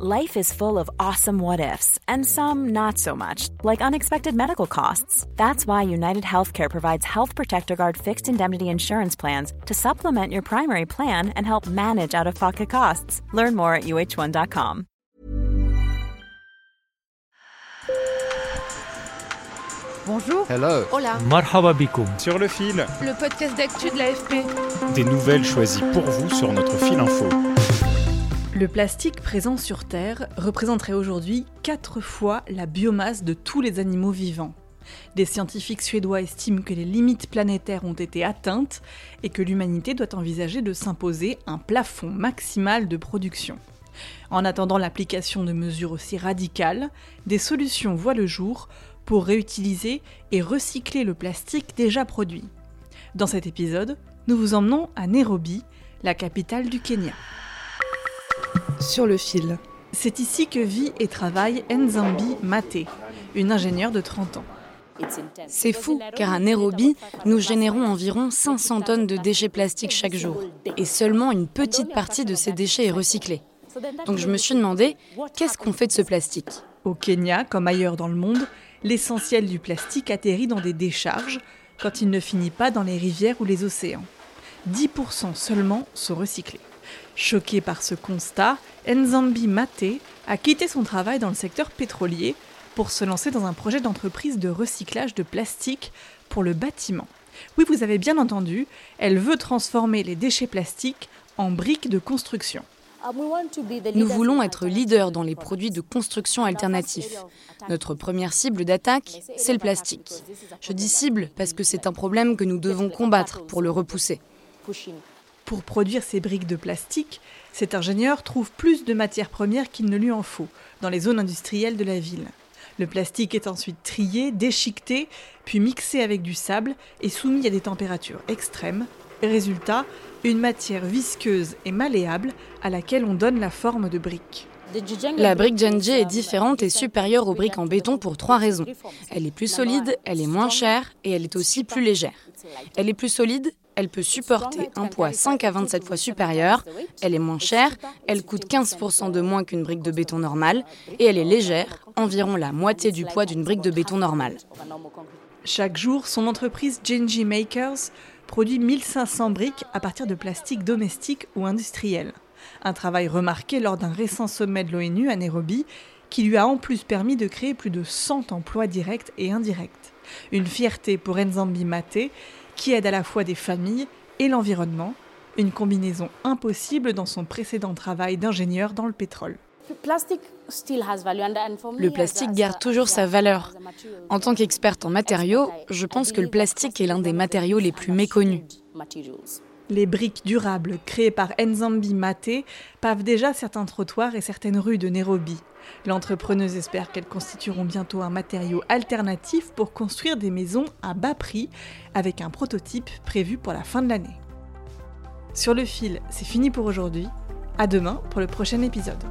Life is full of awesome what ifs, and some not so much, like unexpected medical costs. That's why United Healthcare provides Health Protector Guard fixed indemnity insurance plans to supplement your primary plan and help manage out of pocket costs. Learn more at uh1.com. Bonjour. Hello. Hola. Marhaba bikoum. Sur le fil, Le podcast d'actu de l'AFP. des nouvelles choisies pour vous sur notre fil info. Le plastique présent sur Terre représenterait aujourd'hui 4 fois la biomasse de tous les animaux vivants. Des scientifiques suédois estiment que les limites planétaires ont été atteintes et que l'humanité doit envisager de s'imposer un plafond maximal de production. En attendant l'application de mesures aussi radicales, des solutions voient le jour pour réutiliser et recycler le plastique déjà produit. Dans cet épisode, nous vous emmenons à Nairobi, la capitale du Kenya. Sur le fil. C'est ici que vit et travaille Nzambi Mate, une ingénieure de 30 ans. C'est fou, car à Nairobi, nous générons environ 500 tonnes de déchets plastiques chaque jour. Et seulement une petite partie de ces déchets est recyclée. Donc je me suis demandé, qu'est-ce qu'on fait de ce plastique? Au Kenya, comme ailleurs dans le monde, l'essentiel du plastique atterrit dans des décharges quand il ne finit pas dans les rivières ou les océans. 10% seulement sont recyclés. Choqué par ce constat, Nzambi Mate a quitté son travail dans le secteur pétrolier pour se lancer dans un projet d'entreprise de recyclage de plastique pour le bâtiment. Oui, vous avez bien entendu, elle veut transformer les déchets plastiques en briques de construction. Nous voulons être leaders dans les produits de construction alternatifs. Notre première cible d'attaque, c'est le plastique. Je dis cible parce que c'est un problème que nous devons combattre pour le repousser. Pour produire ces briques de plastique, cet ingénieur trouve plus de matières premières qu'il ne lui en faut dans les zones industrielles de la ville. Le plastique est ensuite trié, déchiqueté, puis mixé avec du sable et soumis à des températures extrêmes. Résultat, une matière visqueuse et malléable à laquelle on donne la forme de briques. La brique Genji est différente et supérieure aux briques en béton pour trois raisons. Elle est plus solide, elle est moins chère et elle est aussi plus légère. Elle est plus solide, elle peut supporter un poids 5 à 27 fois supérieur, elle est moins chère, elle coûte 15% de moins qu'une brique de béton normale et elle est légère, environ la moitié du poids d'une brique de béton normale. Chaque jour, son entreprise Genji Makers produit 1500 briques à partir de plastique domestique ou industriel. Un travail remarqué lors d'un récent sommet de l'ONU à Nairobi qui lui a en plus permis de créer plus de 100 emplois directs et indirects. Une fierté pour Nzambi Mate qui aide à la fois des familles et l'environnement, une combinaison impossible dans son précédent travail d'ingénieur dans le pétrole. Le plastique garde toujours sa valeur. En tant qu'experte en matériaux, je pense que le plastique est l'un des matériaux les plus méconnus. Les briques durables créées par Nzambi Mate pavent déjà certains trottoirs et certaines rues de Nairobi. L'entrepreneuse espère qu'elles constitueront bientôt un matériau alternatif pour construire des maisons à bas prix, avec un prototype prévu pour la fin de l'année. Sur le fil, c'est fini pour aujourd'hui. À demain pour le prochain épisode.